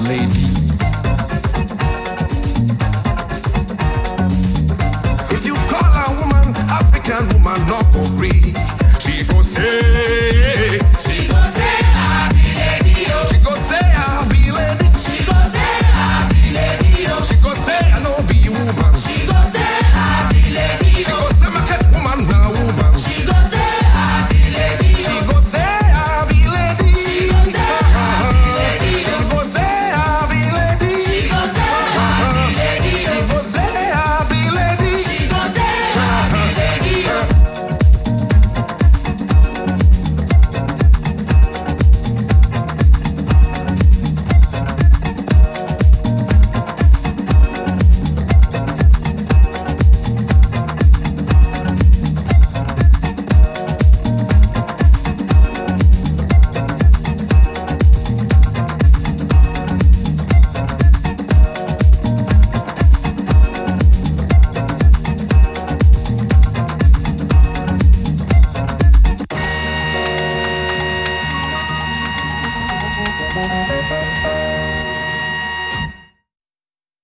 lady.